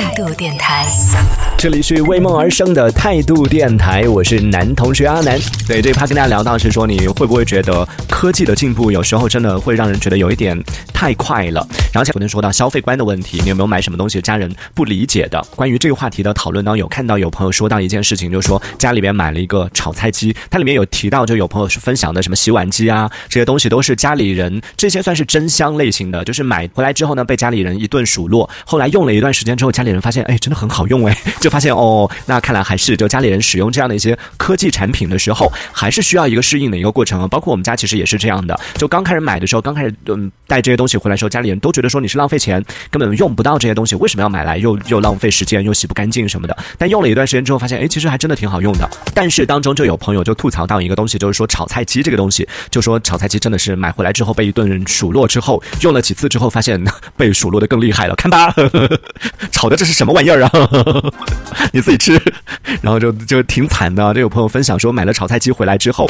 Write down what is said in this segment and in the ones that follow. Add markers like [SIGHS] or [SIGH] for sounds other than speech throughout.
态度电台，这里是为梦而生的态度电台，我是男同学阿南。对，这一趴跟大家聊到是说，你会不会觉得科技的进步有时候真的会让人觉得有一点太快了？然后前昨天说到消费观的问题，你有没有买什么东西家人不理解的？关于这个话题的讨论当中，有看到有朋友说到一件事情，就是说家里边买了一个炒菜机，它里面有提到，就有朋友是分享的什么洗碗机啊，这些东西都是家里人这些算是真香类型的，就是买回来之后呢，被家里人一顿数落，后来用了一段时间之后，家里人发现，哎，真的很好用哎，[LAUGHS] 就发现哦，那看来还是就家里人使用这样的一些科技产品的时候，还是需要一个适应的一个过程啊。包括我们家其实也是这样的，就刚开始买的时候，刚开始嗯带这些东西回来时候，家里人都觉得说你是浪费钱，根本用不到这些东西，为什么要买来又又浪费时间又洗不干净什么的？但用了一段时间之后，发现哎，其实还真的挺好用的。但是当中就有朋友就吐槽到一个东西，就是说炒菜机这个东西，就说炒菜机真的是买回来之后被一顿数落之后，用了几次之后，发现被数落的更厉害了。看吧，[LAUGHS] 炒的这是什么玩意儿啊？[LAUGHS] 你自己吃，[LAUGHS] 然后就就挺惨的。这有朋友分享说，买了炒菜机回来之后，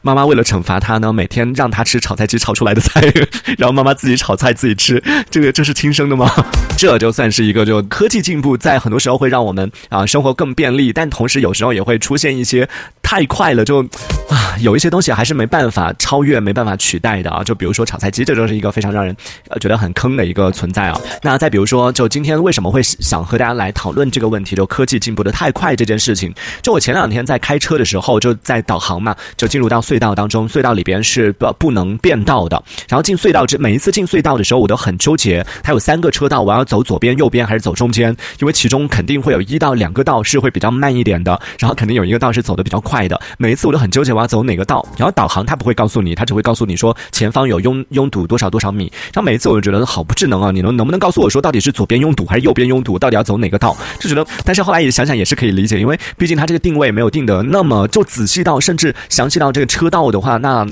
妈妈为了惩罚他呢，每天让他吃炒菜机炒出来的菜，[LAUGHS] 然后妈妈自己炒菜自己吃。这个这是亲生的吗？这就算是一个就科技进步，在很多时候会让我们啊生活更便利，但同时有时候也会出现一些太快了，就 [SIGHS] 啊有一些东西还是没办法超越、没办法取代的啊。就比如说炒菜机，这就是一个非常让人呃觉得很坑的一个存在啊。那再比如说，就今天为什么会想和大家来讨论这个问题？就科技进步的太快这件事情。就我前两天在开车的时候，就在导航嘛，就进入到隧道当中，隧道里边是不不能变道的。然后进隧道之每一次进隧道的时候，我都很纠结，它有三个车道，我要走左边、右边还是走中间？因为其中肯定会有一到两个道是会比较慢一点的，然后肯定有一个道是走的比较快的。每一次我都很纠结，我要走哪个道？然后导航它不会告诉你，它只会告诉你说前方有拥拥堵多少多少米。然后每一次我就觉得好不智能啊！你能能不能告诉我说到底是左边拥堵还是右边拥堵？到底要走哪个道？就觉得，但是后来也想想也是可以理解，因为毕竟它这个定位没有定的那么就仔细到甚至详细到这个车道的话，那。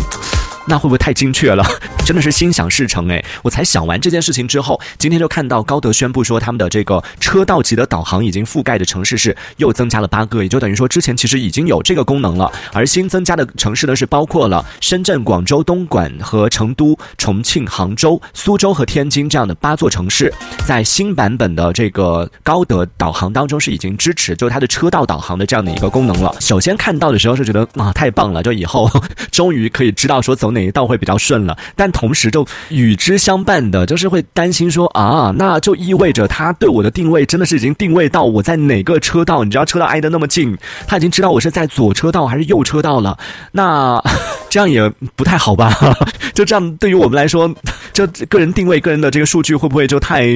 那会不会太精确了？[LAUGHS] 真的是心想事成哎！我才想完这件事情之后，今天就看到高德宣布说，他们的这个车道级的导航已经覆盖的城市是又增加了八个，也就等于说之前其实已经有这个功能了。而新增加的城市呢，是包括了深圳、广州、东莞和成都、重庆、杭州、苏州和天津这样的八座城市，在新版本的这个高德导航当中是已经支持，就是它的车道导航的这样的一个功能了。首先看到的时候是觉得啊，太棒了！就以后 [LAUGHS] 终于可以知道说走哪。每一道会比较顺了？但同时就与之相伴的，就是会担心说啊，那就意味着他对我的定位真的是已经定位到我在哪个车道？你知道车道挨得那么近，他已经知道我是在左车道还是右车道了。那这样也不太好吧？[LAUGHS] 就这样对于我们来说，[LAUGHS] 就个人定位、个人的这个数据会不会就太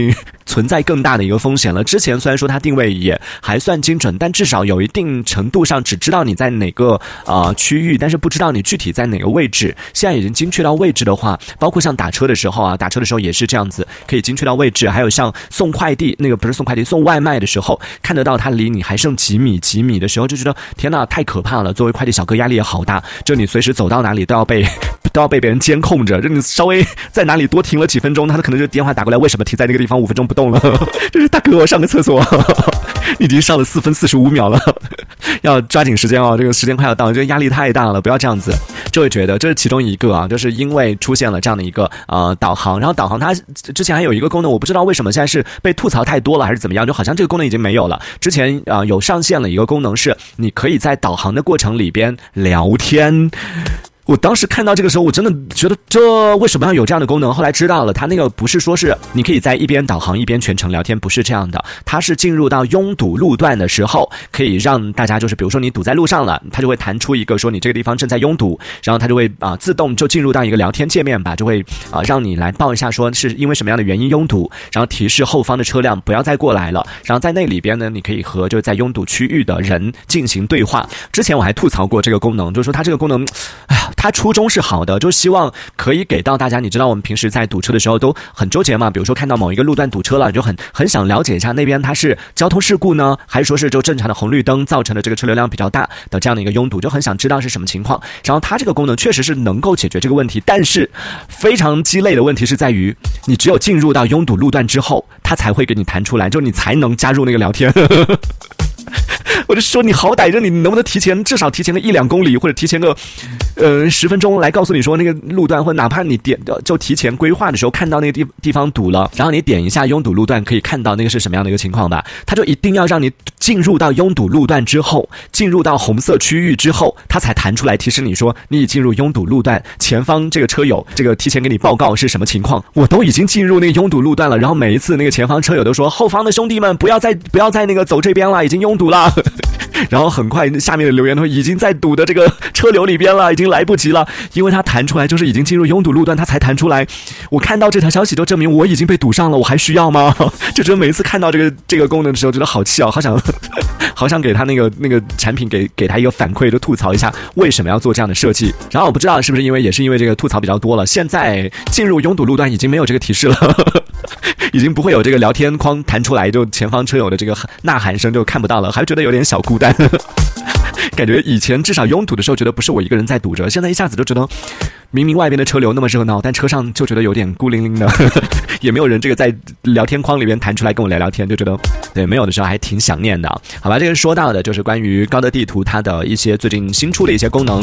存在更大的一个风险了？之前虽然说它定位也还算精准，但至少有一定程度上只知道你在哪个啊区域，但是不知道你具体在哪个位置。现在。已经精确到位置的话，包括像打车的时候啊，打车的时候也是这样子，可以精确到位置。还有像送快递，那个不是送快递，送外卖的时候，看得到它离你还剩几米几米的时候，就觉得天哪，太可怕了。作为快递小哥，压力也好大，就你随时走到哪哪里都要被 [LAUGHS] 都要被别人监控着。就你稍微在哪里多停了几分钟，他可能就电话打过来，为什么停在那个地方五分钟不动了？[LAUGHS] 就是大哥，我上个厕所，[LAUGHS] 已经上了四分四十五秒了，要抓紧时间哦，这个时间快要到，这个压力太大了，不要这样子，就会觉得这是其中一。个啊，就是因为出现了这样的一个呃导航，然后导航它之前还有一个功能，我不知道为什么现在是被吐槽太多了还是怎么样，就好像这个功能已经没有了。之前啊有上线了一个功能是，你可以在导航的过程里边聊天。我当时看到这个时候，我真的觉得这为什么要有这样的功能？后来知道了，它那个不是说是你可以在一边导航一边全程聊天，不是这样的。它是进入到拥堵路段的时候，可以让大家就是，比如说你堵在路上了，它就会弹出一个说你这个地方正在拥堵，然后它就会啊自动就进入到一个聊天界面吧，就会啊让你来报一下说是因为什么样的原因拥堵，然后提示后方的车辆不要再过来了，然后在那里边呢，你可以和就是在拥堵区域的人进行对话。之前我还吐槽过这个功能，就是说它这个功能，唉。他初衷是好的，就希望可以给到大家。你知道，我们平时在堵车的时候都很纠结嘛。比如说看到某一个路段堵车了，就很很想了解一下那边它是交通事故呢，还是说是就正常的红绿灯造成的这个车流量比较大的这样的一个拥堵，就很想知道是什么情况。然后它这个功能确实是能够解决这个问题，但是非常鸡肋的问题是在于，你只有进入到拥堵路段之后，它才会给你弹出来，就你才能加入那个聊天。[LAUGHS] 我就说你好歹着你能不能提前至少提前个一两公里，或者提前个呃十分钟来告诉你说那个路段，或者哪怕你点就提前规划的时候看到那个地地方堵了，然后你点一下拥堵路段，可以看到那个是什么样的一个情况吧？他就一定要让你进入到拥堵路段之后，进入到红色区域之后，它才弹出来提示你说你已进入拥堵路段，前方这个车友这个提前给你报告是什么情况。我都已经进入那个拥堵路段了，然后每一次那个前方车友都说后方的兄弟们不要再不要再那个走这边了，已经拥堵了。然后很快下面的留言都已经在堵的这个车流里边了，已经来不及了，因为它弹出来就是已经进入拥堵路段，它才弹出来。我看到这条消息就证明我已经被堵上了，我还需要吗？[LAUGHS] 就觉得每一次看到这个这个功能的时候，觉得好气哦，好想 [LAUGHS] 好想给他那个那个产品给给他一个反馈，就吐槽一下为什么要做这样的设计。然后我不知道是不是因为也是因为这个吐槽比较多了，现在进入拥堵路段已经没有这个提示了，[LAUGHS] 已经不会有这个聊天框弹出来，就前方车友的这个呐喊声就看不到了，还觉得有点小孤单。[LAUGHS] 感觉以前至少拥堵的时候，觉得不是我一个人在堵着，现在一下子就觉得，明明外边的车流那么热闹，但车上就觉得有点孤零零的，[LAUGHS] 也没有人这个在聊天框里边弹出来跟我聊聊天，就觉得对没有的时候还挺想念的。好吧，这个说到的就是关于高德地图它的一些最近新出的一些功能。